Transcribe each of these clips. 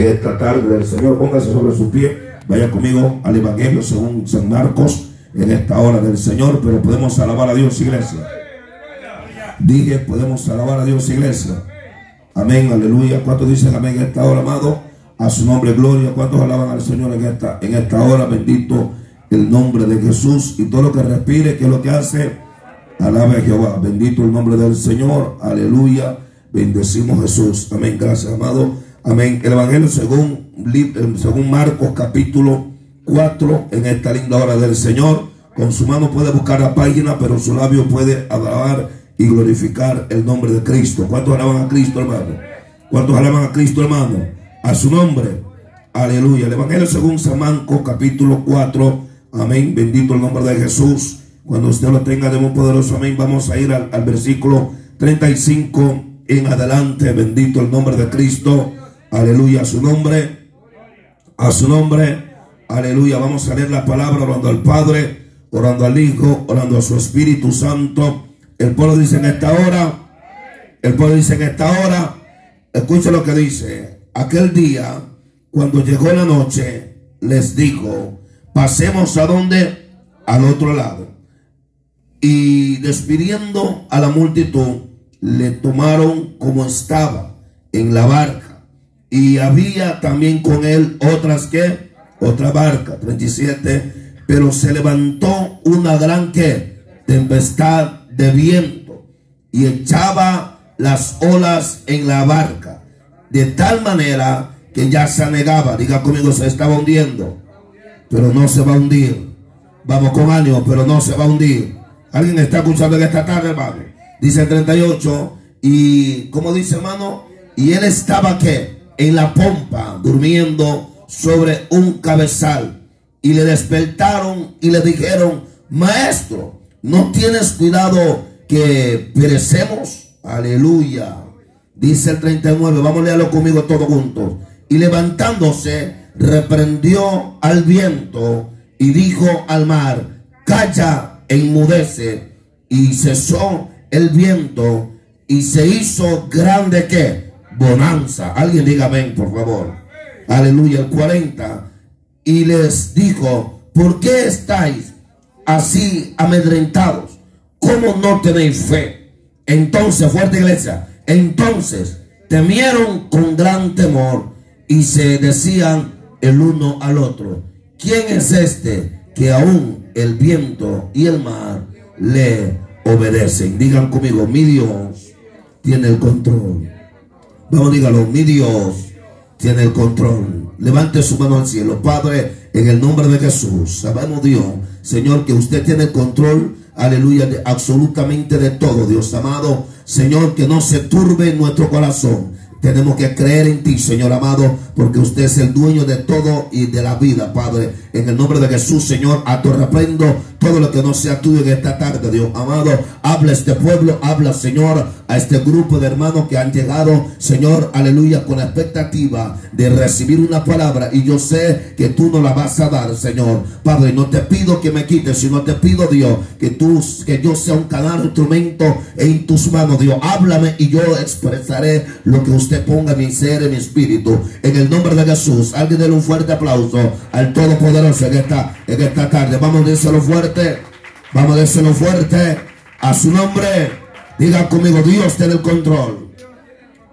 esta tarde del Señor. Póngase sobre su pie. Vaya conmigo al Evangelio según San Marcos en esta hora del Señor. Pero podemos alabar a Dios, iglesia. Dije, podemos alabar a Dios, iglesia. Amén, aleluya. ¿Cuántos dicen amén en esta hora, amado? A su nombre, gloria. ¿Cuántos alaban al Señor en esta, en esta hora? Bendito el nombre de Jesús y todo lo que respire, que es lo que hace, alabe a Jehová. Bendito el nombre del Señor. Aleluya. Bendecimos Jesús. Amén. Gracias, amado. Amén. El Evangelio según, según Marcos capítulo 4, en esta linda hora del Señor. Con su mano puede buscar la página, pero su labio puede alabar y glorificar el nombre de Cristo. ¿Cuántos alaban a Cristo, hermano? ¿Cuántos alaban a Cristo, hermano? A su nombre. Aleluya. El Evangelio según San Marcos capítulo 4. Amén. Bendito el nombre de Jesús. Cuando usted lo tenga de muy poderoso, amén. Vamos a ir al, al versículo 35 en adelante. Bendito el nombre de Cristo. Aleluya, a su nombre. A su nombre. Aleluya. Vamos a leer la palabra orando al Padre, orando al Hijo, orando a su Espíritu Santo. El pueblo dice en esta hora. El pueblo dice en esta hora. Escucha lo que dice. Aquel día, cuando llegó la noche, les dijo, pasemos a donde? Al otro lado. Y despidiendo a la multitud, le tomaron como estaba en la barca y había también con él otras que, otra barca, 37, pero se levantó una gran que, tempestad de viento. Y echaba las olas en la barca, de tal manera que ya se anegaba, diga conmigo, se estaba hundiendo, pero no se va a hundir. Vamos con ánimo, pero no se va a hundir. ¿Alguien está escuchando en esta tarde, hermano? Dice el 38, y como dice hermano, y él estaba que en la pompa, durmiendo sobre un cabezal. Y le despertaron y le dijeron, maestro, ¿no tienes cuidado que perecemos? Aleluya. Dice el 39, vamos a leerlo conmigo todos juntos. Y levantándose, reprendió al viento y dijo al mar, calla e inmudece. Y cesó el viento y se hizo grande que bonanza. Alguien diga amén, por favor. Aleluya, el 40. Y les dijo, ¿por qué estáis así amedrentados? ¿Cómo no tenéis fe? Entonces, fuerte iglesia, entonces temieron con gran temor y se decían el uno al otro, ¿quién es este que aún el viento y el mar le obedecen? Digan conmigo, mi Dios tiene el control. Vamos, dígalo, mi Dios tiene el control. Levante su mano al cielo. Padre, en el nombre de Jesús, sabemos Dios, Señor, que usted tiene el control, aleluya, de absolutamente de todo, Dios amado. Señor, que no se turbe nuestro corazón. Tenemos que creer en ti, Señor amado, porque usted es el dueño de todo y de la vida, Padre. En el nombre de Jesús, Señor, a tu reprendo todo lo que no sea tuyo en esta tarde, Dios amado. Habla este pueblo, habla, Señor, a este grupo de hermanos que han llegado, Señor, aleluya, con la expectativa de recibir una palabra. Y yo sé que tú nos la vas a dar, Señor. Padre, no te pido que me quites, sino te pido, Dios, que tú, que yo sea un canal, instrumento en tus manos, Dios. Háblame y yo expresaré lo que usted ponga mi ser, en mi espíritu. En el nombre de Jesús, alguien déle un fuerte aplauso al Todopoderoso en esta, en esta tarde. Vamos a decirlo fuerte, vamos a decirlo fuerte a su nombre. Diga conmigo, Dios tiene el control.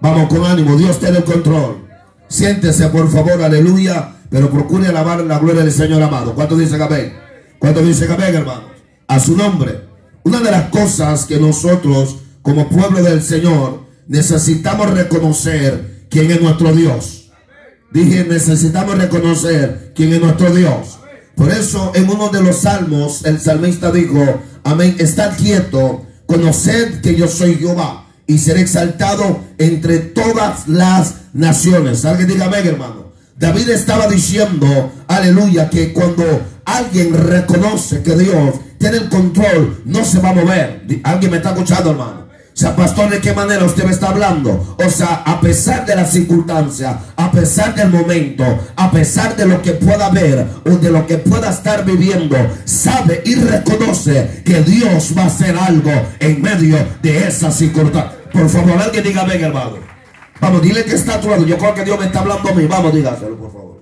Vamos con ánimo, Dios tiene el control. Siéntese, por favor, aleluya. Pero procure alabar la gloria del Señor amado. ¿Cuánto dice amén? ¿Cuánto dice amén, hermano? A su nombre. Una de las cosas que nosotros, como pueblo del Señor, necesitamos reconocer quién es nuestro Dios. Dije, necesitamos reconocer quién es nuestro Dios. Por eso en uno de los salmos el salmista dijo, amén, estad quieto, conoced que yo soy Jehová y seré exaltado entre todas las naciones. Alguien diga amén, hermano. David estaba diciendo, aleluya, que cuando alguien reconoce que Dios tiene el control, no se va a mover. Alguien me está escuchando, hermano. Sea, pastor, ¿de qué manera usted me está hablando? O sea, a pesar de la circunstancia, a pesar del momento, a pesar de lo que pueda ver o de lo que pueda estar viviendo, sabe y reconoce que Dios va a hacer algo en medio de esa circunstancia. Por favor, alguien diga, venga, hermano. Vamos, dile que está a tu lado. Yo creo que Dios me está hablando a mí. Vamos, dígaselo, por favor.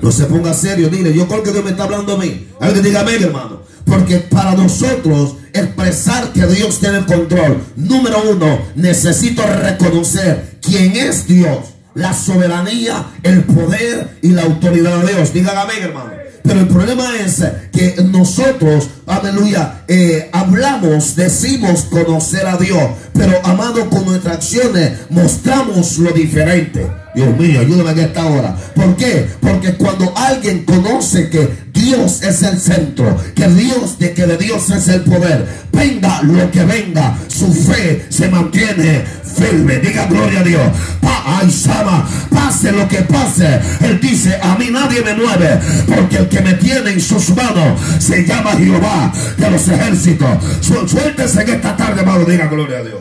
No se ponga serio, dile. Yo creo que Dios me está hablando a mí. Alguien diga amén, hermano. Porque para nosotros expresar que Dios tiene el control, número uno, necesito reconocer quién es Dios, la soberanía, el poder y la autoridad de Dios. Digan amén, hermano. Pero el problema es que nosotros, aleluya, eh, hablamos, decimos conocer a Dios, pero amado con nuestras acciones mostramos lo diferente. Dios mío, ayúdame en esta hora. ¿Por qué? Porque cuando alguien conoce que Dios es el centro, que Dios, de que de Dios es el poder, venga lo que venga, su fe se mantiene firme. Diga gloria a Dios. Pa, ay, pase lo que pase. Él dice, a mí nadie me mueve, porque el que me tiene en sus manos se llama Jehová de los ejércitos. Suéltese en esta tarde, hermano, diga gloria a Dios.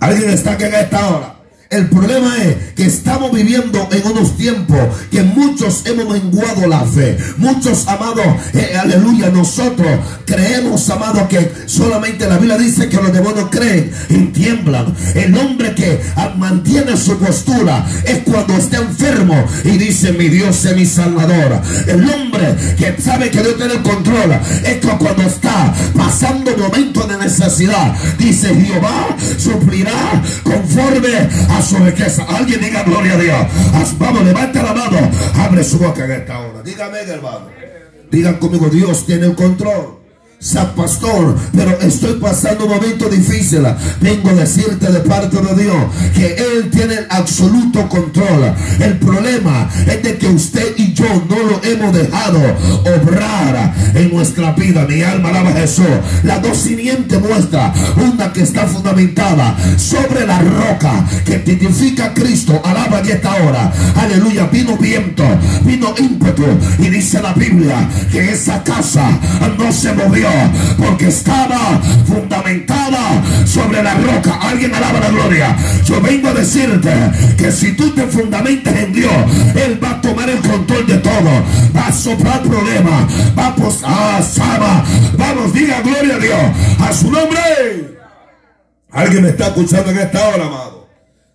Alguien está aquí en esta hora. El problema es que estamos viviendo en unos tiempos que muchos hemos menguado la fe. Muchos, amados, eh, aleluya, nosotros creemos, amados, que solamente la Biblia dice que los demonios creen y tiemblan. El hombre que mantiene su postura es cuando está enfermo y dice, mi Dios es mi salvador. El hombre que sabe que Dios tiene el control es cuando está pasando momentos de necesidad. Dice, Jehová suplirá conforme a su riqueza. Alguien diga gloria a Dios. Vamos, levanta la mano. Abre su boca en esta hora. Dígame, hermano. Digan conmigo, Dios tiene el control. San Pastor, pero estoy pasando un momento difícil. Vengo a decirte de parte de Dios que Él tiene el absoluto control. El problema es de que usted y yo no lo hemos dejado obrar en nuestra vida. Mi alma alaba a Jesús. La dos muestra una que está fundamentada sobre la roca que tipifica a Cristo. Alaba en esta hora. Aleluya. Vino viento, vino ímpetu. Y dice la Biblia que esa casa no se movió porque estaba fundamentada sobre la roca. Alguien alaba la gloria. Yo vengo a decirte que si tú te fundamentas en Dios, Él va a tomar el control de todo. Va a soplar problemas. Va a posar, ah, Vamos, diga gloria a Dios. A su nombre. Alguien me está escuchando en esta hora, amado.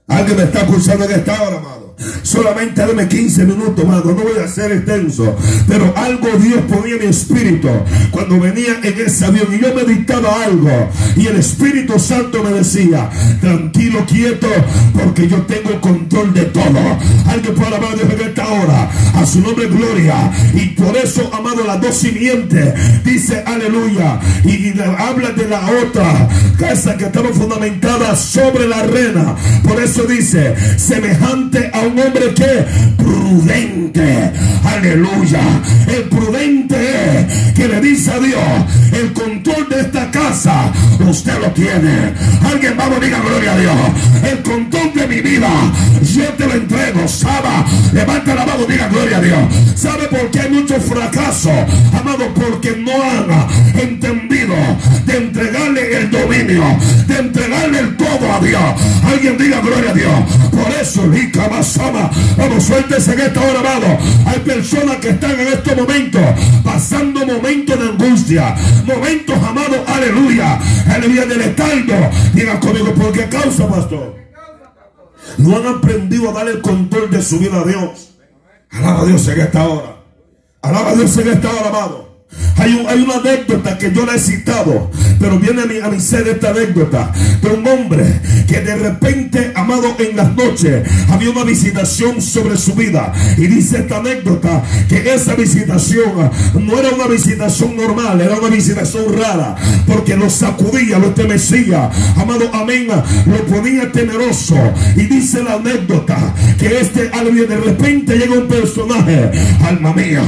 Alguien me está escuchando en esta hora, amado. Solamente dame 15 minutos, más No voy a ser extenso. Pero algo Dios ponía en mi espíritu cuando venía en ese avión y yo meditaba algo. Y el Espíritu Santo me decía, tranquilo, quieto, porque yo tengo control de todo. Alguien puede hablar de Dios en esta hora. A su nombre, gloria. Y por eso, amado, las dos simientes, dice aleluya. Y, habla de la otra casa que estaba fundamentada sobre la arena. Por eso dice, semejante a un hombre que prudente. Aleluya. El prudente que le dice a Dios, el control de esta casa, usted lo tiene. Alguien vamos, diga gloria a Dios. El control de mi vida, yo te lo entrego. Saba, levanta la mano, diga gloria a Dios. ¿Sabe por qué hay mucho fracaso? Amado, porque no han entendido de entregarle el dominio, de entregarle el todo a Dios. Alguien diga gloria a Dios. Por eso, más Vamos, suéltese en esta hora, amado. Hay personas que están en estos momentos pasando momentos de angustia, momentos, amados, aleluya, aleluya del estaldo. Diga conmigo, ¿por qué causa, pastor? No han aprendido a dar el control de su vida a Dios. Alaba a Dios en esta hora. Alaba a Dios en esta hora, amado. Hay, una anécdota que yo la he citado, pero viene a mi, a mi ser esta anécdota de un hombre que de repente, amado, en las noches había una visitación sobre su vida. Y dice esta anécdota que esa visitación no era una visitación normal, era una visitación rara, porque lo sacudía, lo estremecía, amado, amén, lo ponía temeroso. Y dice la anécdota que este alguien de repente llega un personaje, alma mía,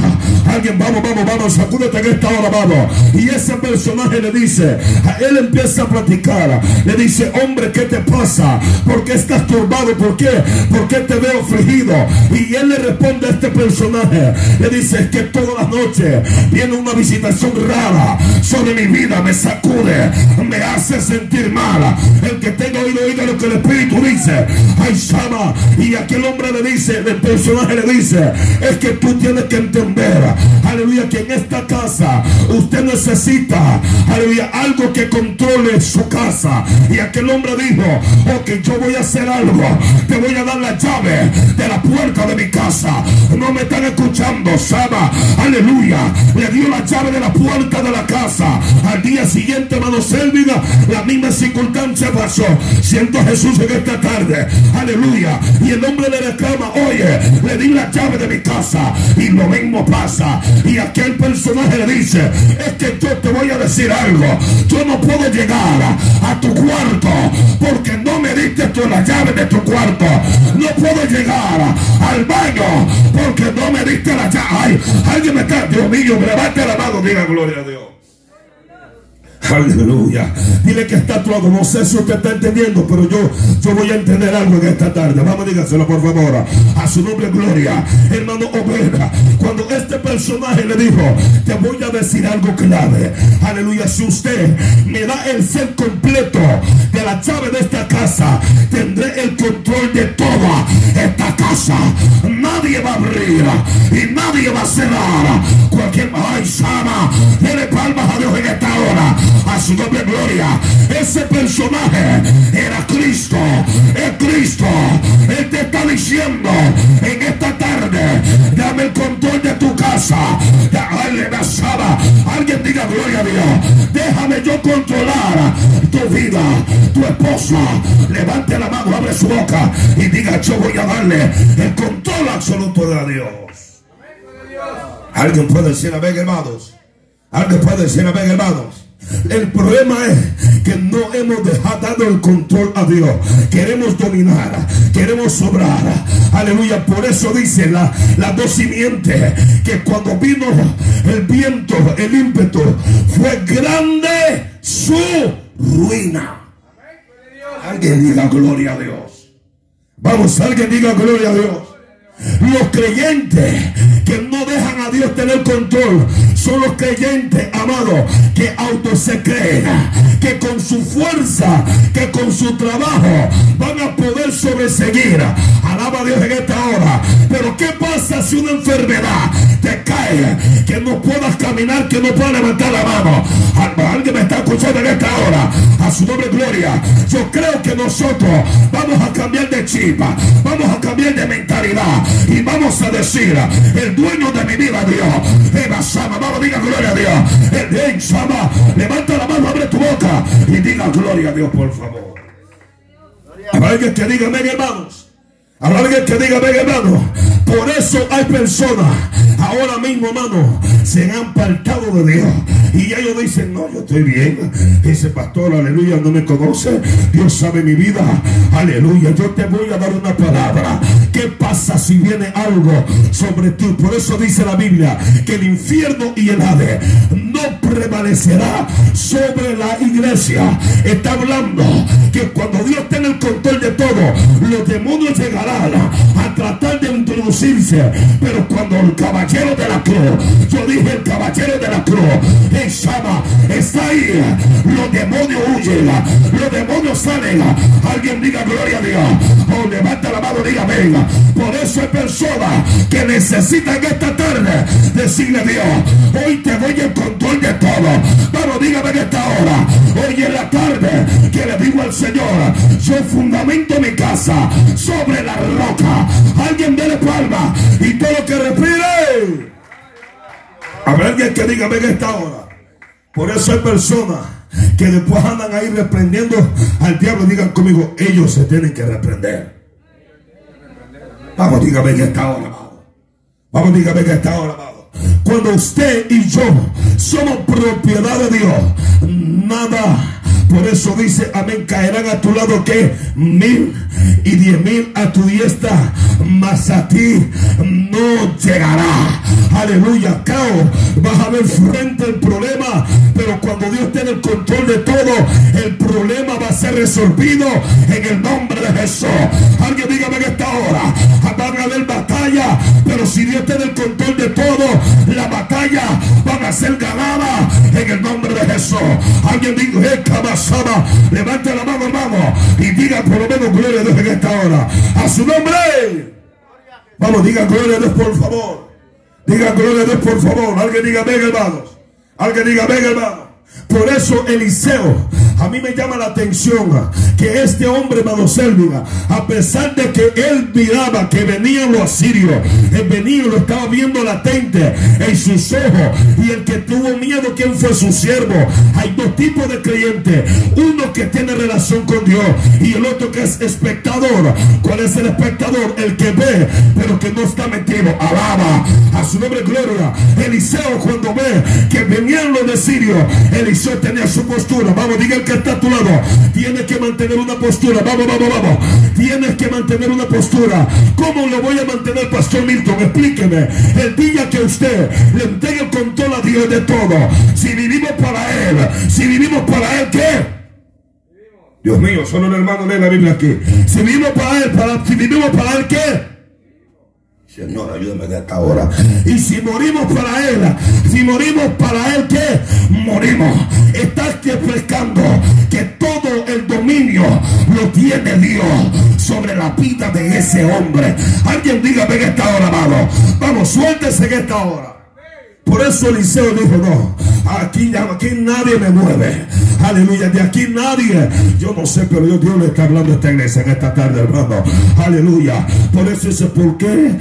alguien, vamos, vamos, vamos, sacúdete en esta hora, amado. Y ese personaje le dice, a él empieza a platicar, le dice, hombre, ¿qué te pasa? ¿Por qué estás turbado? ¿Por qué? ¿Por qué te veo afligido? Y él le responde a este personaje, le dice, es que todas las noches viene una visitación rara sobre mi vida, me sacude, me hace sentir mal. El que tenga oído, oiga lo que el Espíritu dice. Ay, Sama. Y aquel hombre le dice, el personaje le dice, es que tú tienes que entender, aleluya, que en esta casa usted necesita, aleluya, algo que controle su casa. Y aquel hombre dijo, ok, yo voy a hacer algo, te voy a dar la llave de la puerta de mi casa. No me están escuchando, Sama, aleluya. Le dio la llave de la puerta de la casa. Al día siguiente, hermano Selvina, la misma circunstancia pasó. Siento a Jesús en esta tarde, aleluya. Y el hombre le reclama, oye, le di la llave de mi casa. Y lo mismo pasa. Y aquel personaje le dice, es que yo te voy a decir algo. Yo no puedo llegar a tu cuarto porque no me diste tú la llave de tu cuarto. No puedo llegar al baño porque no me diste la llave. Ay, alguien me está, Dios mío, levante la mano, diga gloria a Dios. Aleluya. Dile que está todo. No sé si usted está entendiendo, pero yo, yo voy a entender algo en esta tarde. Vamos, dígaselo por favor. A su nombre, gloria. Hermano Obera. Cuando este personaje le dijo, te voy a decir algo clave. Aleluya. Si usted me da el ser completo de la llave de esta casa, tendré el control de toda esta casa. Nadie va a abrir y nadie va a cerrar. Cualquier. Ay, Sama. Dele palmas a Dios en esta hora a su nombre gloria. Ese personaje era Cristo, es Cristo. Él te está diciendo en esta tarde, dame el control de tu casa. Alguien diga gloria a Dios. Déjame yo controlar tu vida, tu esposa. Levante la mano, abre su boca y diga yo voy a darle el control absoluto de Dios. Alguien puede decir amén, hermanos. Alguien puede decir amén, hermanos. El problema es que no hemos dejado el control a Dios. Queremos dominar, queremos sobrar. Aleluya. Por eso dice la, las dos simientes que cuando vino el viento, el ímpetu, fue grande su ruina. Alguien diga gloria a Dios. Vamos, alguien diga gloria a Dios. Los creyentes que no dejan a Dios tener control son los creyentes, amados, que auto se creen, que con su fuerza, que con su trabajo van a poder sobreseguir. Alaba a Dios en esta hora. Pero ¿qué pasa si una enfermedad te cae? Que no puedas caminar, que no puedas levantar la mano. Alguien me está escuchando en esta hora. A su nombre gloria. Yo creo que nosotros vamos a cambiar de chipa, vamos a cambiar de mentalidad y vamos a decir, el dueño de mi vida, Dios, Eva Sama, vamos, diga gloria a Dios. El bien Sama, levanta la mano, abre tu boca y diga gloria a Dios, por favor. Habrá alguien que diga, amén, hermanos. Habrá alguien que diga, amén, hermano. Por eso hay personas ahora mismo, hermano, se han apartado de Dios. Y ellos dicen, no, yo estoy bien. Ese pastor, aleluya, no me conoce. Dios sabe mi vida. Aleluya, yo te voy a dar una palabra. ¿Qué pasa si viene algo sobre ti? Por eso dice la Biblia que el infierno y el ave no prevalecerá sobre la iglesia. Está hablando que cuando Dios tenga el control de todo, los demonios llegarán a tratar de introducir pero cuando el caballero de la cruz, yo dije el caballero de la cruz, el Shama está ahí, los demonios huyen, los demonios salen. Alguien diga gloria a Dios. O levanta la mano, diga venga. Por eso hay personas que necesitan esta tarde decirle a Dios, hoy te doy el control de todo. Vamos, dígame en esta hora. Hoy en la tarde que le digo al Señor, yo fundamento mi casa sobre la roca. Alguien dele palma y todo lo que respire. Habrá alguien que diga, ven esta hora. Por eso hay personas que después andan ahí reprendiendo al diablo. Digan conmigo, ellos se tienen que reprender. Vamos, dígame en esta hora, Vamos, dígame en esta hora, Cuando usted y yo somos propiedad de Dios, nada por eso dice, amén, caerán a tu lado que mil y diez mil a tu diestra, mas a ti no llegará. Aleluya, caos. Vas a ver frente el problema, pero cuando Dios tiene el control de todo, el problema va a ser resolvido en el nombre de Jesús. Alguien dígame en esta hora, van a batalla, pero si Dios tiene el control de todo, la batalla van a ser ganada en el nombre de Jesús. Alguien diga, eh, Levante la mano, hermano, y diga por lo menos gloria a Dios en esta hora. A su nombre. Vamos, diga gloria a Dios, por favor. Diga gloria a Dios, por favor. Alguien diga, venga, hermanos. Alguien diga, venga, hermano. Por eso Eliseo, a mí me llama la atención que este hombre, hermano Selvia, a pesar de que él miraba que venían los asirios, el venido lo estaba viendo latente en sus ojos, y el que tuvo miedo, ¿quién fue su siervo? Hay dos tipos de creyentes, uno que tiene relación con Dios y el otro que es espectador. ¿Cuál es el espectador? El que ve, pero que no está metido. Alaba a su nombre, gloria. Eliseo cuando ve que venían los de Sirio, Eliseo tenía su postura. Vamos, diga el que está a tu lado. Tienes que mantener una postura. Vamos, vamos, vamos. Tienes que mantener una postura. ¿Cómo lo voy a mantener, Pastor Milton? Explíqueme. El día que usted le entregue el control a Dios de todo. Si vivimos para Él. Si vivimos para Él, ¿qué? Dios mío, solo el hermano lee la Biblia aquí. Si vivimos para Él, para, si vivimos para Él, ¿qué? Señor, ayúdame de esta hora. Y si morimos para Él, si morimos para Él, ¿qué? Morimos. Estás refrescando que todo el dominio lo tiene Dios sobre la vida de ese hombre. Alguien dígame en esta hora, amado. Vamos, suéltese en esta hora. Por eso Eliseo dijo, no, aquí, aquí nadie me mueve. Aleluya, de aquí nadie. Yo no sé, pero Dios, Dios le está hablando a esta iglesia en esta tarde, hermano. Aleluya. Por eso dice, ¿por qué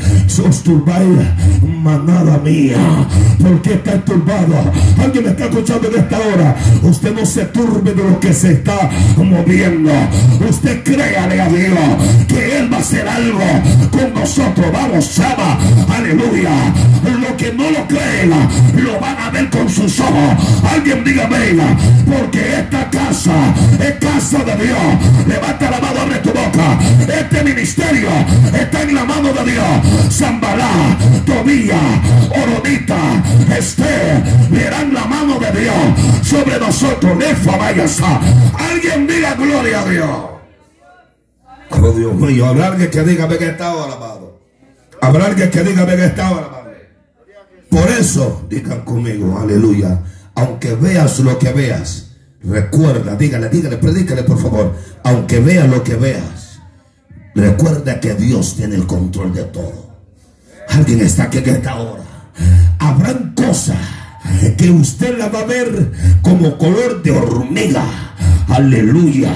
os turbáis, manada mía? ¿Por qué está turbado? Alguien me está escuchando en esta hora. Usted no se turbe de lo que se está moviendo. Usted créale a Dios que Él va a hacer algo con nosotros. Vamos, Sama. Aleluya. Lo que no lo creen lo van a ver con sus ojos. Alguien diga venga, porque esta casa es casa de Dios. Levanta la mano, abre tu boca. Este ministerio está en la mano de Dios. Zambalá, Tobía, Oronita, Esther, verán la mano de Dios sobre nosotros. Alguien diga gloria a Dios. Oh Dios mío, habrá alguien que diga venga esta hora, amado. Habrá alguien que diga venga esta hora, amado. Por eso, digan conmigo, aleluya, aunque veas lo que veas, recuerda, dígale, dígale, predícale por favor, aunque veas lo que veas, recuerda que Dios tiene el control de todo. Alguien está aquí en esta hora. Habrán cosas que usted la va a ver como color de hormiga. Aleluya.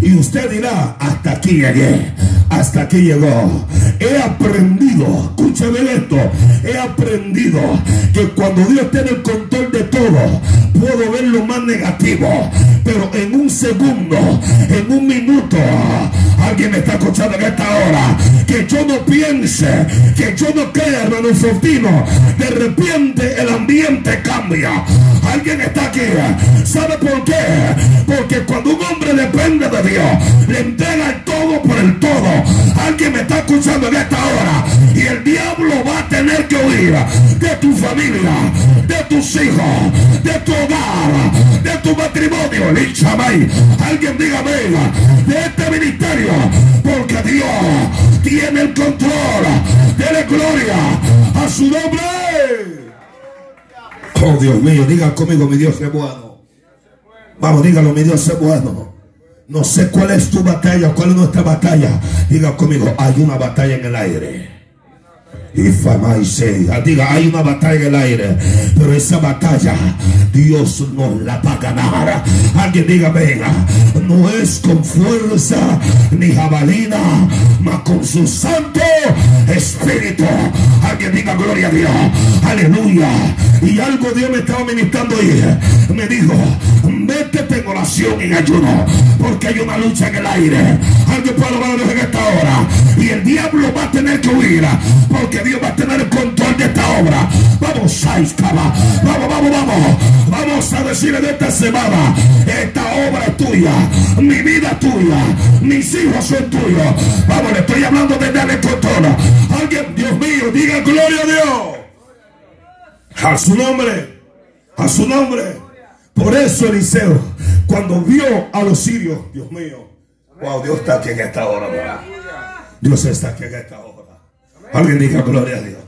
Y usted dirá, hasta aquí llegué, hasta aquí llegó. He aprendido, escúcheme esto, he aprendido que cuando Dios tiene el control de todo, puedo ver lo más negativo, pero en un segundo, en un minuto, alguien me está escuchando en esta hora, que yo no piense, que yo no crea, hermano Fortino, de repente el ambiente cambia. Alguien está aquí, ¿sabe por qué? Porque cuando un hombre depende de Dios, le entrega el todo por el todo. Alguien me está escuchando en esta hora y el diablo va a tener que huir de tu familia, de tus hijos, de tu hogar, de tu matrimonio. Alguien diga venga de este ministerio, porque Dios tiene el control. Dele gloria a su nombre. Oh Dios mío, diga conmigo, mi Dios es bueno. Vamos, dígalo, mi Dios es bueno. No sé cuál es tu batalla, cuál es nuestra batalla. Diga conmigo, hay una batalla en el aire. Y fama y se diga, hay una batalla en el aire, pero esa batalla Dios no la va a ganar. Alguien diga, venga, no es con fuerza ni jabalina, mas con su santo espíritu. Alguien diga, gloria a Dios, aleluya. Y algo Dios me estaba ministrando ahí. Me dijo, métete en oración y en ayuno, porque hay una lucha en el aire. Alguien puede hablar en esta hora. Y el diablo va a tener que huir, porque Dios va a tener el control de esta obra. Vamos. Vamos, vamos, vamos. Vamos a decir en esta semana, esta obra es tuya, mi vida tuya, mis hijos son tuyos. Vamos, le estoy hablando de darle control. Alguien, Dios mío, diga gloria a Dios. A su nombre, a su nombre. Por eso Eliseo, cuando vio a los sirios, Dios mío, wow, Dios está aquí en esta hora. Dios está aquí en esta hora. Alguien diga gloria a Dios.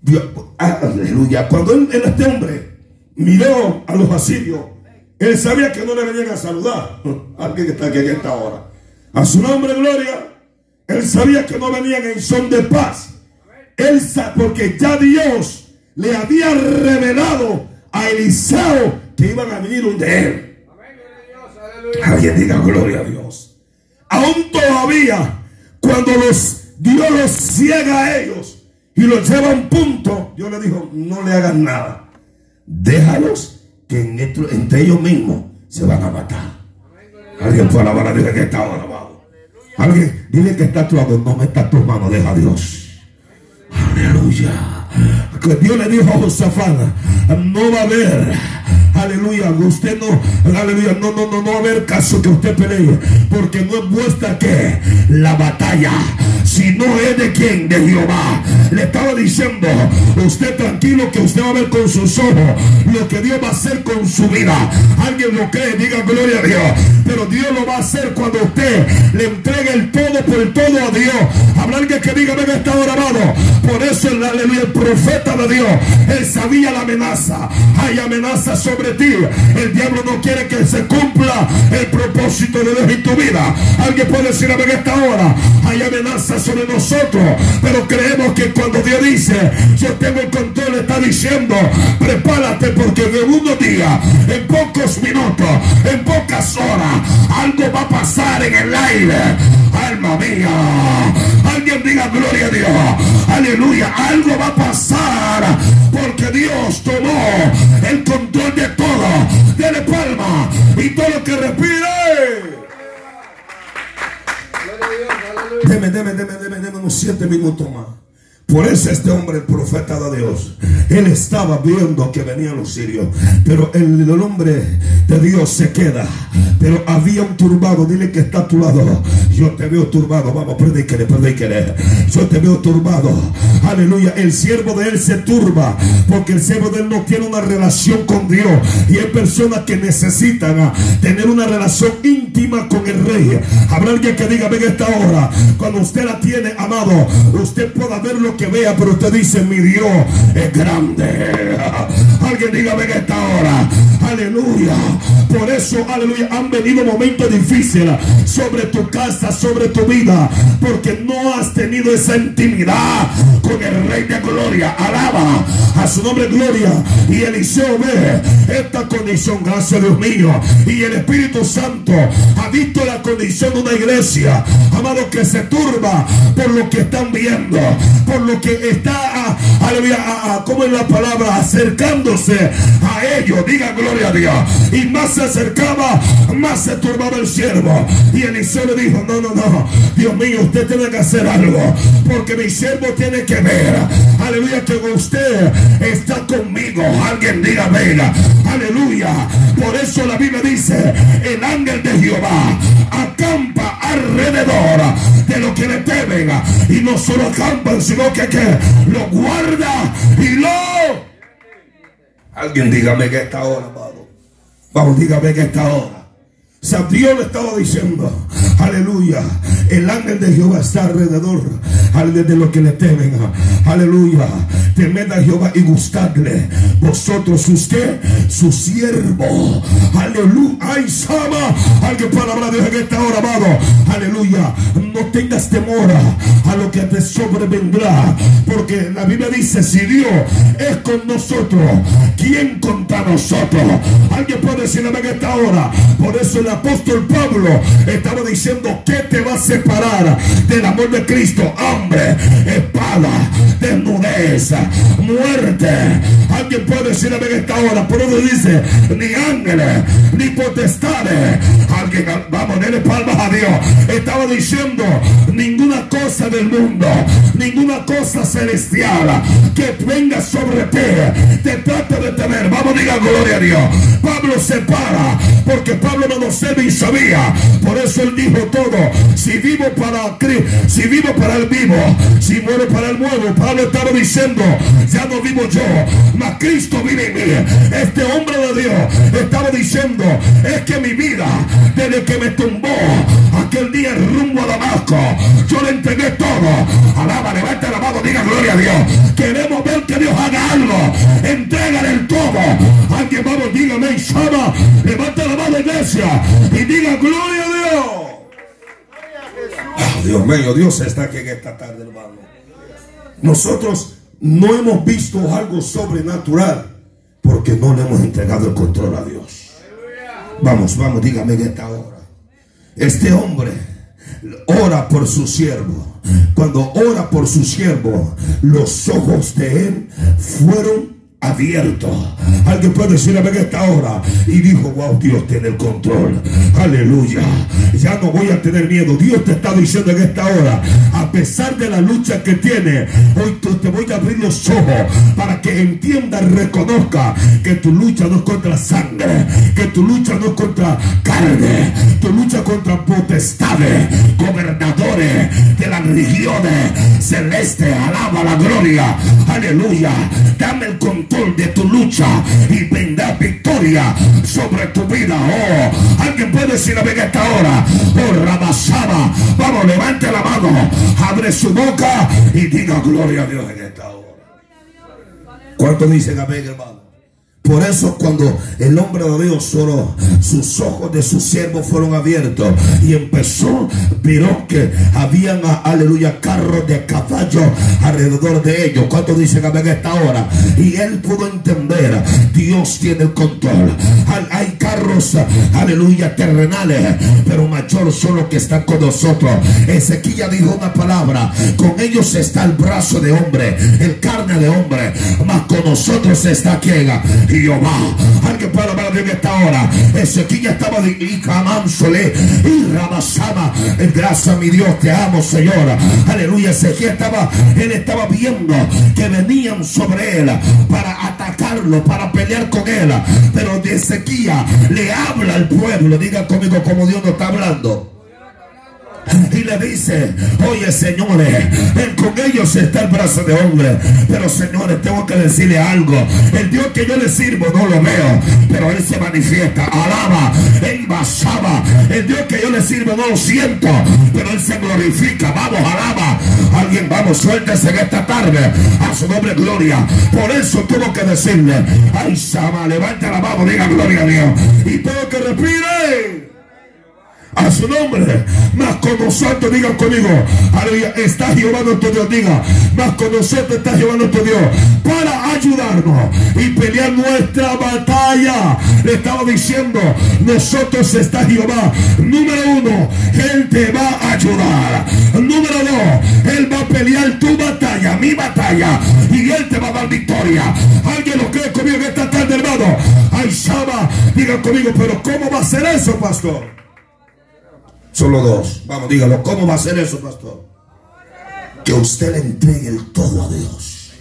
Dios aleluya. Cuando este hombre miró a los asirios, él sabía que no le venían a saludar. Alguien que está aquí en esta hora. A su nombre, gloria. Él sabía que no venían en son de paz. él porque ya Dios le había revelado a Eliseo que iban a venir un de él. Alguien diga gloria a Dios. Aún todavía, cuando los Dios los ciega a ellos y los lleva a un punto, Dios le dijo, no le hagan nada. Déjalos que entre ellos mismos se van a matar. Alguien alabar a Dios que está ahora, Alguien, dile que está tu lado, no me está tu mano, deja a Dios. Aleluya. Que Dios le dijo a Josafat, no va a haber Aleluya. Usted no, aleluya. No, no, no, no va a haber caso que usted pelee. Porque no es vuestra que la batalla. Si no es de quién, de Jehová. Le estaba diciendo, usted tranquilo que usted va a ver con sus ojos lo que Dios va a hacer con su vida. Alguien lo cree, diga gloria a Dios. Pero Dios lo va a hacer cuando usted le entregue el todo por el todo a Dios. Habrá alguien que diga, venga, está grabado. Por eso el, aleluya, el profeta de Dios, él sabía la amenaza. Hay amenaza sobre ti. El diablo no quiere que se cumpla el propósito de Dios en tu vida. Alguien puede decir a ver esta hora. Hay amenazas sobre nosotros. Pero creemos que cuando Dios dice, yo tengo el control, está diciendo, prepárate porque en unos días, en pocos minutos, en pocas horas, algo va a pasar en el aire. Alma mía. Alguien diga gloria a Dios. Aleluya. Algo va a pasar porque Dios tomó el control de todo. Dele palma y todo lo que respire. Deme, deme, deme, deme, deme unos siete minutos más. Por eso este hombre, el profeta de Dios, él estaba viendo que venían los sirios. Pero el, hombre de Dios se queda. Pero había un turbado. Dile que está a tu lado. Yo te veo turbado. Vamos, predíquele, predíquele. Yo te veo turbado. Aleluya. El siervo de él se turba. Porque el siervo de él no tiene una relación con Dios. Y hay personas que necesitan ah, tener una relación íntima con el rey. Habrá alguien que diga, venga esta hora. Cuando usted la tiene, amado, usted pueda verlo que vea, pero usted dice, mi Dios es grande. Alguien dígame en esta hora. Aleluya. Por eso, aleluya, han venido momentos difíciles sobre tu casa, sobre tu vida, porque no has tenido esa intimidad con el Rey de Gloria. Alaba a su nombre gloria. Y Eliseo ve esta condición, gracias Dios mío. Y el Espíritu Santo ha visto la condición de una iglesia, amado, que se turba por lo que están viendo, por que está, aleluya, como en la palabra, acercándose a ellos. Diga gloria a Dios. Y más se acercaba, más se turbaba el siervo. Y Eliseo le dijo, no, no, no, Dios mío, usted tiene que hacer algo. Porque mi siervo tiene que ver, aleluya, que usted está conmigo. Alguien diga, venga, aleluya. Por eso la Biblia dice, el ángel de Jehová acampa alrededor de lo que le temen. Y no solo acampan, sino que lo guarda y lo... Alguien dígame que esta hora, Vamos, dígame que esta hora. Dios le estaba diciendo, aleluya, el ángel de Jehová está alrededor, de los que le temen, aleluya, temed a Jehová y buscadle, vosotros, usted, su siervo, aleluya, ay, Sama, alguien palabra de Dios en esta hora, amado, aleluya, no tengas temor a lo que te sobrevendrá, porque la Biblia dice, si Dios es con nosotros, ¿quién contra nosotros? Alguien puede decirle en esta hora, por eso apóstol Pablo estaba diciendo que te va a separar del amor de Cristo. Hambre, espada, desnudez, muerte. Alguien puede decir en esta hora, por eso dice, ni ángeles, ni potestades. Alguien, vamos, denle palmas a Dios. Estaba diciendo, ninguna cosa del mundo, ninguna cosa celestial que venga sobre ti, te trata de tener. Vamos, diga gloria a Dios. Pablo se para, porque Pablo no nos y sabía. Por eso él dijo todo. Si vivo para si vivo para el vivo, si muero para el muero. Pablo estaba diciendo, ya no vivo yo, mas Cristo vive en mí. Este hombre de Dios estaba diciendo, es que mi vida, desde que me tumbó aquel día rumbo a Damasco, yo le entregué todo. Alaba, levanta la mano, diga gloria a Dios. Queremos ver que Dios haga algo. Entrega el todo. Alguien vamos, dígame, levanta la mano, iglesia y diga gloria a Dios. Ah, Dios mío, Dios está aquí en esta tarde, hermano. Nosotros no hemos visto algo sobrenatural porque no le hemos entregado el control a Dios. Vamos, vamos, dígame en esta hora. Este hombre ora por su siervo. Cuando ora por su siervo, los ojos de él fueron abierto. Alguien puede decir ver esta hora. Y dijo, wow, Dios tiene el control. Aleluya. Ya no voy a tener miedo. Dios te está diciendo en esta hora, a pesar de la lucha que tiene, hoy te voy a abrir los ojos para que entienda y reconozca que tu lucha no es contra sangre, que tu lucha no es contra carne, tu lucha contra potestades, gobernadores de las regiones celestes. Alaba la gloria. Aleluya. Dame el control de tu lucha y vendrá victoria sobre tu vida. Oh, alguien puede decir a esta hora. Oh, Rabasaba. Vamos, levante la mano, abre su boca y diga gloria a Dios en esta hora. ¿Cuánto dicen amén, hermano? Por eso cuando el hombre de Dios solo sus ojos de su siervo fueron abiertos y empezó, miró que habían, aleluya, carros de caballo alrededor de ellos. ¿Cuánto dicen amén esta hora? Y él pudo entender, Dios tiene el control. Hay carros, aleluya, terrenales, pero mayor son los que están con nosotros. Ezequiel dijo una palabra, con ellos está el brazo de hombre, el carne de hombre, más con nosotros está quien Jehová. Alguien puede hablar de esta hora. Ezequiel estaba de Icamánsole y Ramasama. Gracias mi Dios, te amo, Señor. Aleluya. Ezequiel estaba, él estaba viendo que venían sobre él para atacarlo, para pelear con él. Pero de Ezequiel le habla al pueblo. Diga conmigo como Dios nos está hablando y le dice, oye señores, con ellos está el brazo de hombre, pero señores, tengo que decirle algo, el Dios que yo le sirvo no lo veo, pero Él se manifiesta, alaba, Él basaba, el Dios que yo le sirvo no lo siento, pero Él se glorifica, vamos, alaba, alguien, vamos, suéltese en esta tarde, a su nombre gloria, por eso tuvo que decirle, ay Sama, levanta la mano, diga gloria a Dios, y todo que respire a su nombre. Más con nosotros, digan conmigo, aleluya, está Jehová nuestro Dios, diga, más con nosotros está Jehová nuestro Dios, para ayudarnos y pelear nuestra batalla. Le estaba diciendo, nosotros está Jehová. Número uno, Él te va a ayudar. Número dos, Él va a pelear tu batalla, mi batalla, y Él te va a dar victoria. ¿Alguien lo cree conmigo en esta tarde, hermano? Ay, Shama, digan conmigo, pero ¿cómo va a ser eso, pastor? Solo dos. Vamos, dígalo. ¿Cómo va a ser eso, pastor? Que usted le entregue el todo a Dios.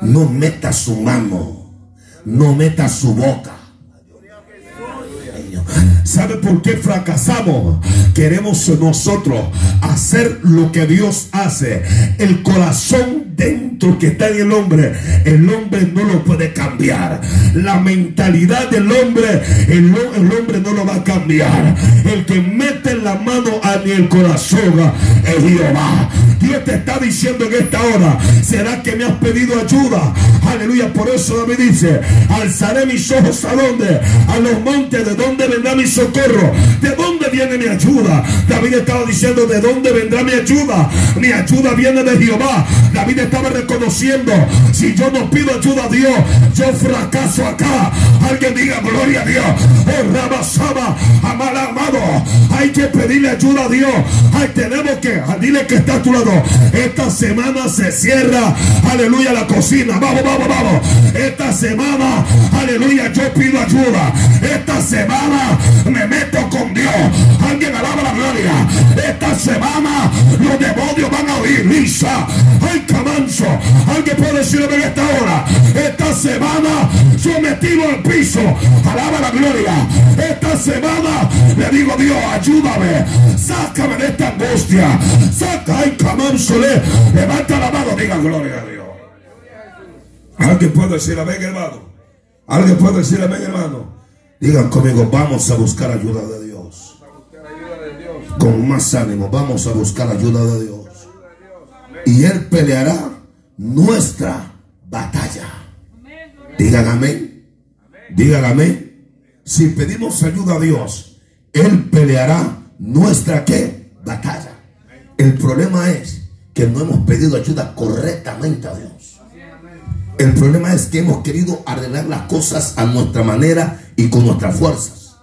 No meta su mano. No meta su boca. ¿Sabe por qué fracasamos? Queremos nosotros hacer lo que Dios hace. El corazón dentro que está en el hombre, el hombre no lo puede cambiar. La mentalidad del hombre, el, hombre no lo va a cambiar. El que mete la mano a el corazón es Jehová. Dios te está diciendo en esta hora, ¿será que me has pedido ayuda? Aleluya, por eso David dice, alzaré mis ojos a dónde? A los montes, ¿de vendrá mi socorro? ¿De dónde viene mi ayuda? David estaba diciendo, ¿de dónde vendrá mi ayuda? Mi ayuda viene de Jehová. David estaba reconociendo, si yo no pido ayuda a Dios, yo fracaso acá. Alguien diga gloria a Dios. Oh, Rabasaba, amar amado, hay que pedirle ayuda a Dios. Ay, tenemos que, dile que está a tu lado. Esta semana se cierra, aleluya, la cocina. Vamos, vamos, vamos. Esta semana, aleluya, yo pido ayuda. Esta semana me meto con Dios. Alguien alaba la gloria. Esta semana los demonios van a oír. Lisa, ay, camanzo. Alguien puede decirme en esta hora. Esta semana yo me tiro al piso. Alaba la gloria. Esta semana le digo Dios, ayúdame. Sácame de esta angustia. Saca, ay, camanzo. Levanta la mano, diga gloria a Dios. Alguien puede decir amén, hermano. Alguien puede decir amén, hermano. Digan conmigo, vamos a buscar ayuda de Dios. Con más ánimo, vamos a buscar ayuda de Dios. Y Él peleará nuestra batalla. Digan amén. Digan amén. Si pedimos ayuda a Dios, Él peleará nuestra qué? Batalla. El problema es que no hemos pedido ayuda correctamente a Dios. El problema es que hemos querido arreglar las cosas a nuestra manera y con nuestras fuerzas.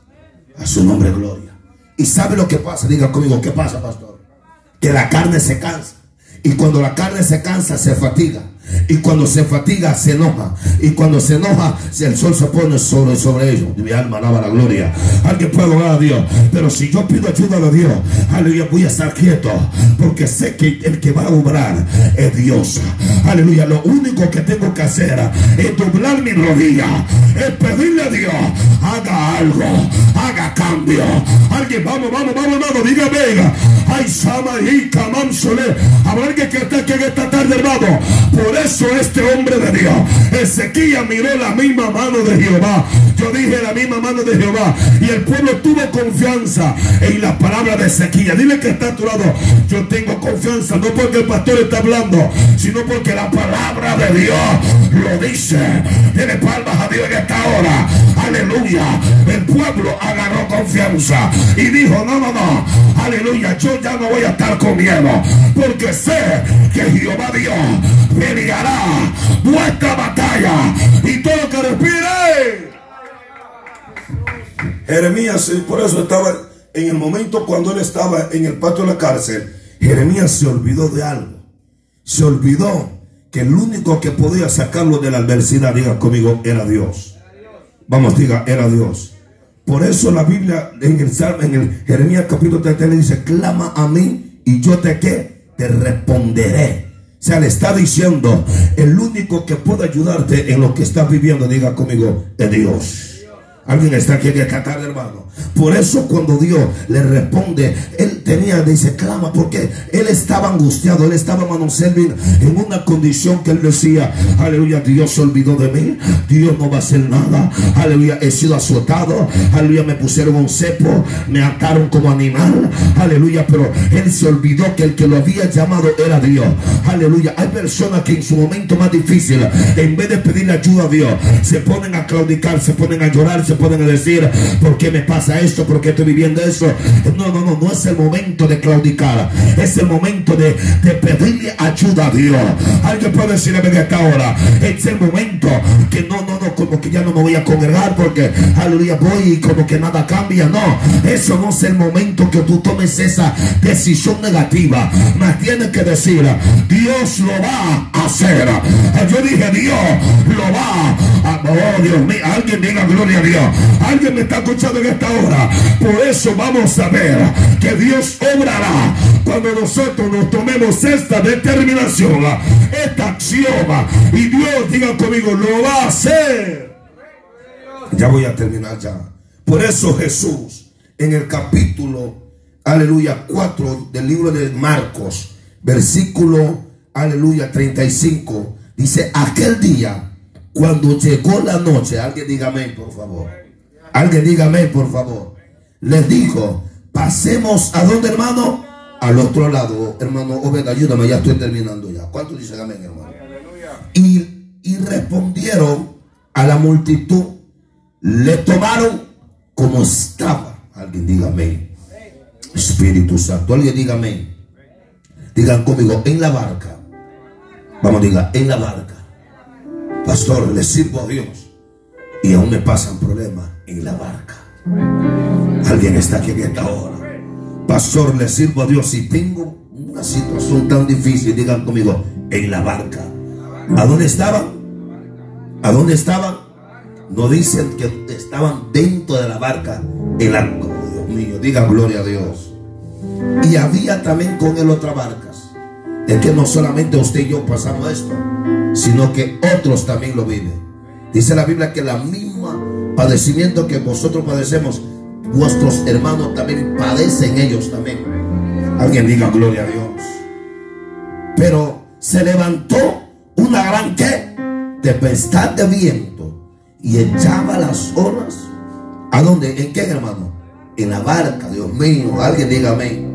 A su nombre, gloria. ¿Y sabe lo que pasa? Diga conmigo, ¿qué pasa, pastor? Que la carne se cansa. Y cuando la carne se cansa, se fatiga. Y cuando se fatiga, se enoja. Y cuando se enoja, el sol se pone sobre, sobre ellos. Mi alma alaba la gloria. Alguien puede orar a Dios. Pero si yo pido ayuda de Dios, aleluya, voy a estar quieto. Porque sé que el que va a obrar es Dios. Aleluya. Lo único que tengo que hacer es doblar mi rodilla. Es pedirle a Dios, haga algo. Haga cambio. Alguien, vamos, vamos, vamos, hermano. Diga, venga. Ay, Sama y Kamam. Habrá alguien que está aquí esta tarde, hermano. Eso este hombre de Dios, Ezequiel miró la misma mano de Jehová. Yo dije la misma mano de Jehová. Y el pueblo tuvo confianza en la palabra de Ezequiel. Dile que está a tu lado. Yo tengo confianza, no porque el pastor está hablando, sino porque la palabra de Dios lo dice. Tiene palmas a Dios en esta hora. Aleluya. El pueblo agarró confianza y dijo, no, no, no. Aleluya. Yo ya no voy a estar con miedo. Porque sé que Jehová Dios peleará vuestra batalla y todo lo que respire. Jeremías, por eso estaba en el momento cuando él estaba en el patio de la cárcel, Jeremías se olvidó de algo. Se olvidó que el único que podía sacarlo de la adversidad, diga conmigo, era Dios. Vamos, diga, era Dios. Por eso la Biblia en el, en el Jeremías capítulo 3 le dice, clama a mí y yo te qué, te responderé. O sea, le está diciendo, el único que puede ayudarte en lo que estás viviendo, diga conmigo, es Dios. Alguien está aquí en esta hermano. Por eso cuando Dios le responde, él tenía, dice, clama, porque él estaba angustiado, él estaba, hermano en una condición que él decía, aleluya, Dios se olvidó de mí, Dios no va a hacer nada, aleluya, he sido azotado, aleluya, me pusieron un cepo, me ataron como animal, aleluya, pero él se olvidó que el que lo había llamado era Dios, aleluya. Hay personas que en su momento más difícil, en vez de pedirle ayuda a Dios, se ponen a claudicar, se ponen a llorar, se pueden decir, ¿por qué me pasa esto? ¿Por qué estoy viviendo eso? No, no, no, no es el momento de claudicar. Es el momento de, de pedirle ayuda a Dios. Alguien puede decirme en esta hora. Es el momento que no, no, no, como que ya no me voy a congregar porque, aleluya, voy y como que nada cambia. No, eso no es el momento que tú tomes esa decisión negativa. Más tienes que decir, Dios lo va a hacer. Yo dije, Dios lo va a... Oh, Dios mío, alguien diga gloria a Dios. Alguien me está escuchando en esta hora. Por eso vamos a ver que Dios obrará cuando nosotros nos tomemos esta determinación, esta acción. Y Dios, diga conmigo, lo va a hacer. Ya voy a terminar ya. Por eso Jesús, en el capítulo, aleluya, 4 del libro de Marcos, versículo, aleluya, 35, dice, aquel día cuando llegó la noche, alguien dígame por favor. Alguien dígame por favor. Les dijo, pasemos a dónde, hermano? Al otro lado, hermano Obed, ayúdame, ya estoy terminando ya. ¿Cuántos dicen amén, hermano? Y, y respondieron a la multitud, le tomaron como estaba. Alguien dígame. Espíritu Santo, alguien dígame. Digan conmigo, en la barca. Vamos, diga, en la barca Pastor, le sirvo a Dios y aún me pasan problemas en la barca. Alguien está aquí en esta hora. Pastor, le sirvo a Dios y tengo una situación tan difícil. Digan conmigo, en la barca. ¿A dónde estaban? ¿A dónde estaban? No dicen que estaban dentro de la barca. En la, Dios mío, digan gloria a Dios. Y había también con él otras barcas. Es que no solamente usted y yo pasamos esto sino que otros también lo viven. Dice la Biblia que la misma padecimiento que vosotros padecemos, vuestros hermanos también padecen ellos también. Alguien diga gloria a Dios. Pero se levantó una gran ¿qué? tempestad de viento y echaba las olas. ¿A dónde? ¿En qué, hermano? En la barca, Dios mío. Alguien diga amén.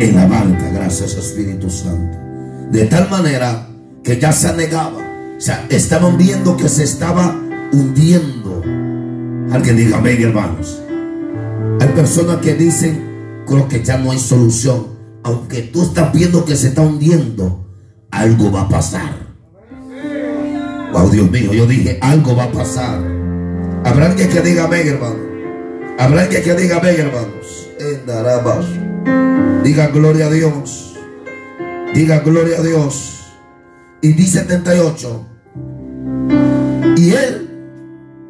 En la barca, gracias Espíritu Santo. De tal manera que ya se negaba. O sea, estaban viendo que se estaba hundiendo. Alguien diga amén, hermanos. Hay personas que dicen, creo que ya no hay solución. aunque tú estás viendo que se está hundiendo, algo va a pasar. Wow, Dios mío, yo dije, algo va a pasar. Habrá alguien que diga amén, hermano. Habrá alguien que diga amén, hermanos. En Diga gloria a Dios. Diga gloria a Dios. Y dice 78. Y él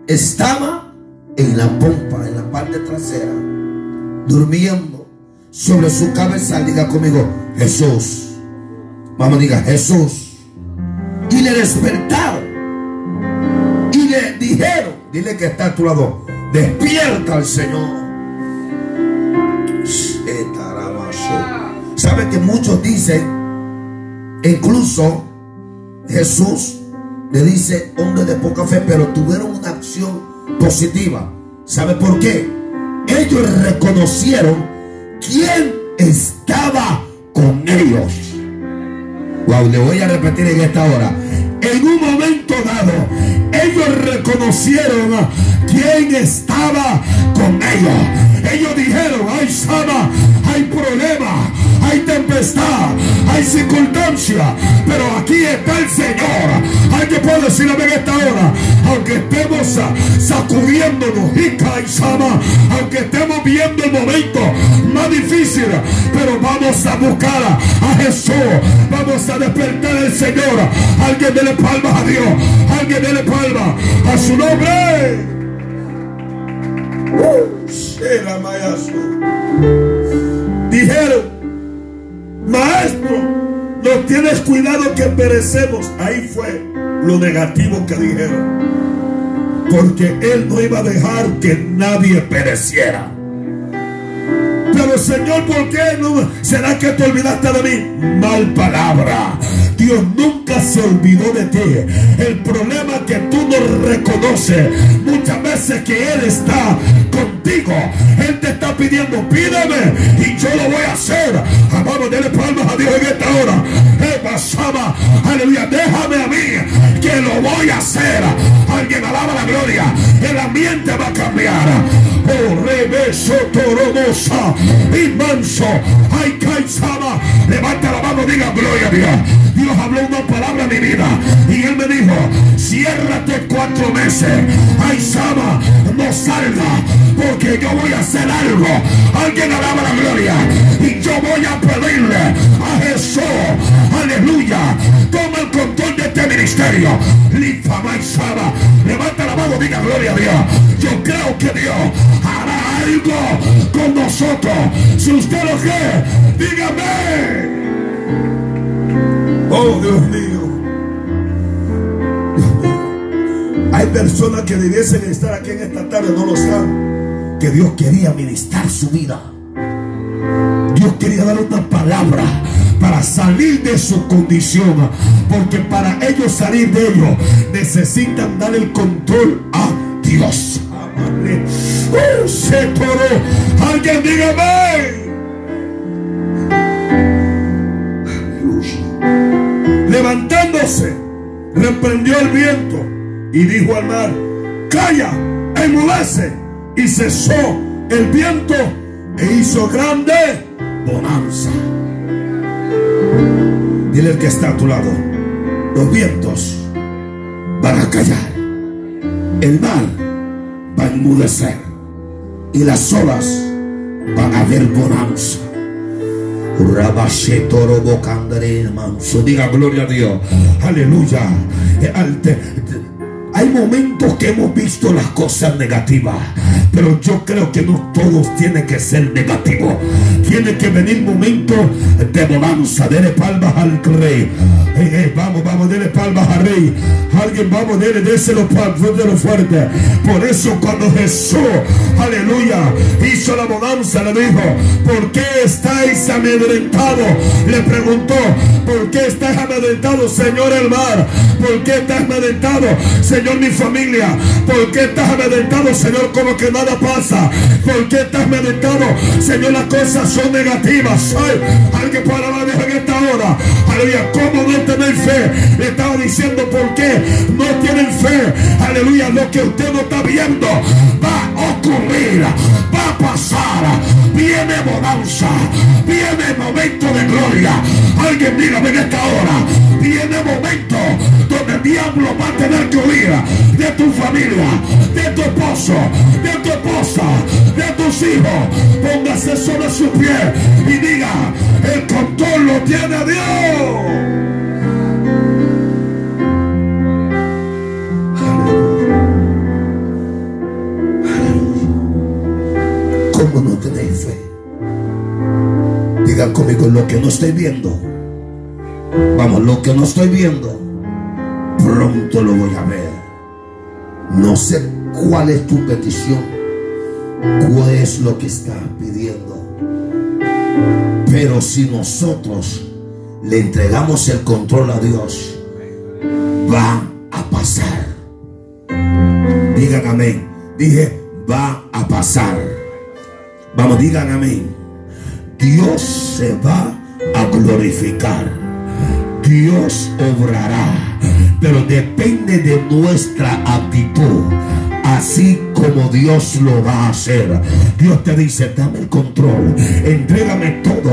estaba en la pompa, en la parte trasera, durmiendo sobre su cabeza. Diga conmigo, Jesús. Vamos, diga, Jesús. Y le despertaron. Y le dijeron, dile que está a tu lado, despierta al Señor. Sabe que muchos dicen, incluso Jesús le dice hombre de poca fe, pero tuvieron una acción positiva. ¿Sabe por qué? Ellos reconocieron quién estaba con ellos. Wow, le voy a repetir en esta hora. En un momento dado, ellos reconocieron quién estaba con ellos. Ellos dijeron, ay Sama, hay problema, hay tempestad, hay circunstancia, pero aquí está el Señor. Hay que poder decir en esta hora, aunque estemos sacudiéndonos, y Sama, aunque estemos viendo el momento más difícil, pero vamos a buscar a Jesús, vamos a despertar al Señor. Alguien dele palmas a Dios, alguien dele palmas a su nombre. Dijeron, tienes cuidado que perecemos. Ahí fue lo negativo que dijeron. Porque él no iba a dejar que nadie pereciera. Pero Señor, ¿por qué no? ¿Será que te olvidaste de mí? Mal palabra. Dios nunca se olvidó de ti. El problema que tú no reconoces muchas veces que Él está contigo. Él te está pidiendo, pídeme y yo lo voy a hacer. Vamos, denle palmas a Dios en esta hora. Pasaba, aleluya, déjame a mí que lo voy a hacer. Alguien alaba la gloria. El ambiente va a cambiar. Oh, rebeso toromosa y manso. Caizaba. Levanta la mano, diga gloria a Dios. Dios habló una palabra a mi vida. Y Él me dijo, ciérrate cuatro meses. Ay, Sama, no salga. Porque yo voy a hacer algo. Alguien alaba la gloria. Y yo voy a pedirle a Jesús. Aleluya. Toma el control de este ministerio. Linfama y Sama. Levanta la mano, diga gloria a Dios. Yo creo que Dios con nosotros. Si usted lo cree, dígame. Oh, Dios mío. Dios mío. Hay personas que debiesen estar aquí en esta tarde, no lo están. Que Dios quería ministrar su vida. Dios quería dar una palabra para salir de su condición. Porque para ellos salir de ello necesitan dar el control a Dios. Oh, se Alguien dígame. levantándose, reprendió el viento y dijo al mar, calla, enmudece. Y cesó el viento e hizo grande bonanza. Dile el que está a tu lado, los vientos van a callar, el mar va a enmudecer y las olas van a ver bonanza. Diga gloria a Dios. Aleluya. Hay momentos que hemos visto las cosas negativas, pero yo creo que no todos tienen que ser negativos. Tiene que venir momentos de bonanza. Dele palmas al rey. vamos, vamos, dele palmas al rey. Alguien, vamos, dele, déselo lo fuerte. Por eso cuando Jesús, aleluya, hizo la bonanza, le dijo, ¿por qué estáis amedrentados? Le preguntó, ¿por qué estáis amedrentados, Señor el mar? ¿Por qué estás amedrentado, Señor? mi familia? ¿Por qué estás amedrentado, Señor, como que nada pasa? ¿Por qué estás amedrentado, Señor, las cosas son negativas? Ay, alguien puede hablar en esta hora. Aleluya, ¿cómo no tener fe? Le estaba diciendo por qué no tienen fe. Aleluya, lo que usted no está viendo va a ocurrir, va a pasar viene bonanza, viene momento de gloria. Alguien dígame en esta hora, viene momento donde el diablo va a tener que huir de tu familia, de tu esposo, de tu esposa, de tus hijos. Póngase sobre su pie y diga, el control lo tiene Dios. ¿Cómo no tenéis fe? Digan conmigo lo que no estoy viendo. Vamos, lo que no estoy viendo, pronto lo voy a ver. No sé cuál es tu petición, cuál es lo que estás pidiendo. Pero si nosotros le entregamos el control a Dios, va a pasar. Digan amén. Dije, va a pasar. Vamos, digan amén. Dios se va a glorificar. Dios obrará. Pero depende de nuestra actitud. Así como Dios lo va a hacer. Dios te dice, dame el control. Entrégame todo.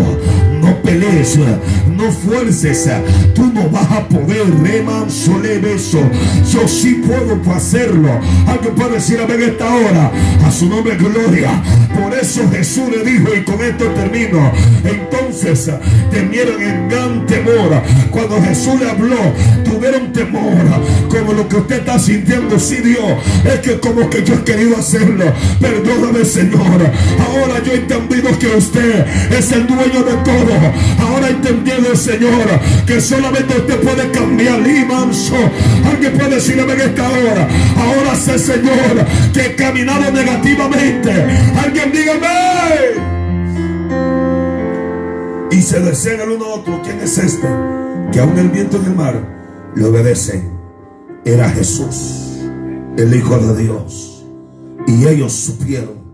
No pelees. No fuerces. Tú no vas a poder. Reman beso. Yo sí puedo hacerlo. Alguien puede decir amén esta hora. A su nombre gloria. Por eso Jesús le dijo, y con esto termino. Entonces temieron en gran temor. Cuando Jesús le habló, tuvieron temor. Como lo que usted está sintiendo, sí Dios. Es que como que yo he querido hacerlo. Perdóname, Señor. Ahora yo he entendido que usted es el dueño de todo. Ahora he entendido, Señor, que solamente usted puede cambiar. Limanso. Alguien puede decirme en esta hora. Ahora sé, Señor, que he caminado negativamente. Alguien dígame. Y se desean el uno a otro. ¿Quién es este? Que aún el viento y el mar le obedecen. Era Jesús, el Hijo de Dios. Y ellos supieron.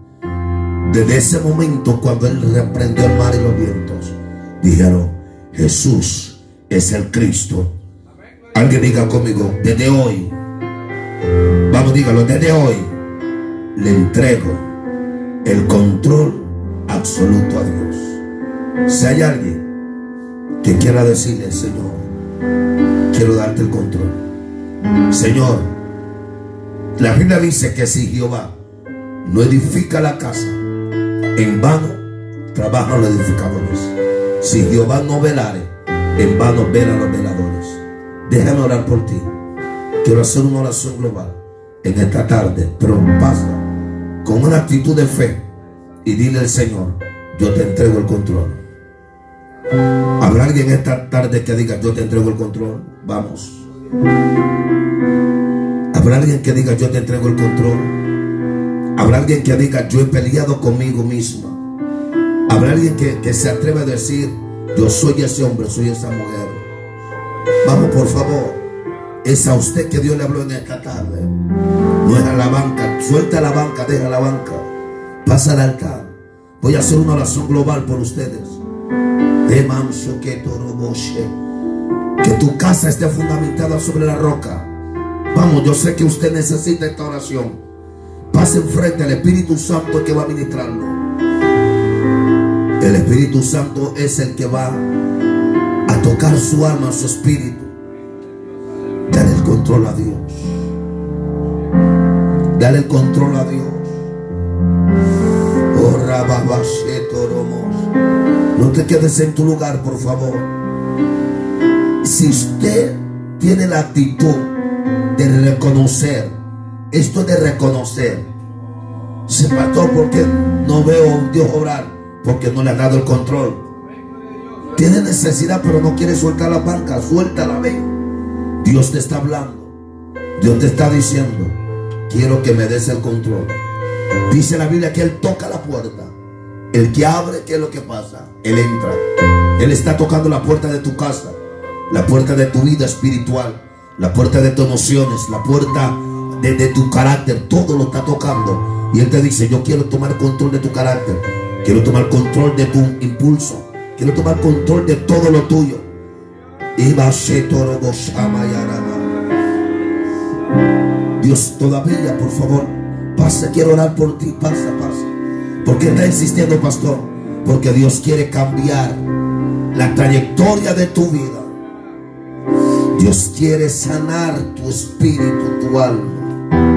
Desde ese momento cuando él reprendió el mar y los vientos, dijeron, Jesús es el Cristo. Alguien diga conmigo, desde hoy, vamos, dígalo, desde hoy le entrego el control absoluto a Dios. Si hay alguien que quiera decirle, Señor, quiero darte el control. Señor, la Biblia dice que si Jehová no edifica la casa, en vano trabajan los edificadores. Si Jehová no velare, en vano velan los veladores. Déjame orar por ti. Quiero hacer una oración global en esta tarde, pero pasa con una actitud de fe y dile al Señor, yo te entrego el control. ¿Habrá alguien esta tarde que diga, yo te entrego el control? Vamos. ¿Habrá alguien que diga, yo te entrego el control? ¿Habrá alguien que diga, yo he peleado conmigo mismo? ¿Habrá alguien que, se atreve a decir, yo soy ese hombre, soy esa mujer? Vamos, por favor. Es a usted que Dios le habló en esta tarde. No es a la banca. Suelta la banca, deja la banca. Pasa al altar. Voy a hacer una oración global por ustedes. De manso que Que tu casa esté fundamentada sobre la roca. Vamos, yo sé que usted necesita esta oración. Pase enfrente al Espíritu Santo que va a ministrarlo. El Espíritu Santo es el que va a tocar su alma, su espíritu. Dale el control a Dios. Dale el control a Dios. Oh, no te quedes en tu lugar, por favor. Si usted tiene la actitud de reconocer, esto de reconocer, se mató porque no veo a Dios obrar, porque no le ha dado el control. Tiene necesidad, pero no quiere soltar la banca, suéltala, ven. Dios te está hablando. Dios te está diciendo, quiero que me des el control. Dice la Biblia que Él toca la puerta. El que abre, ¿qué es lo que pasa? Él entra. Él está tocando la puerta de tu casa, la puerta de tu vida espiritual, la puerta de tus emociones, la puerta de, tu carácter. Todo lo está tocando. Y Él te dice, yo quiero tomar control de tu carácter. Quiero tomar control de tu impulso. Quiero tomar control de todo lo tuyo. Dios todavía, por favor, pasa, quiero orar por ti, pasa, pasa. ¿Por qué está insistiendo, pastor? Porque Dios quiere cambiar la trayectoria de tu vida. Dios quiere sanar tu espíritu, tu alma.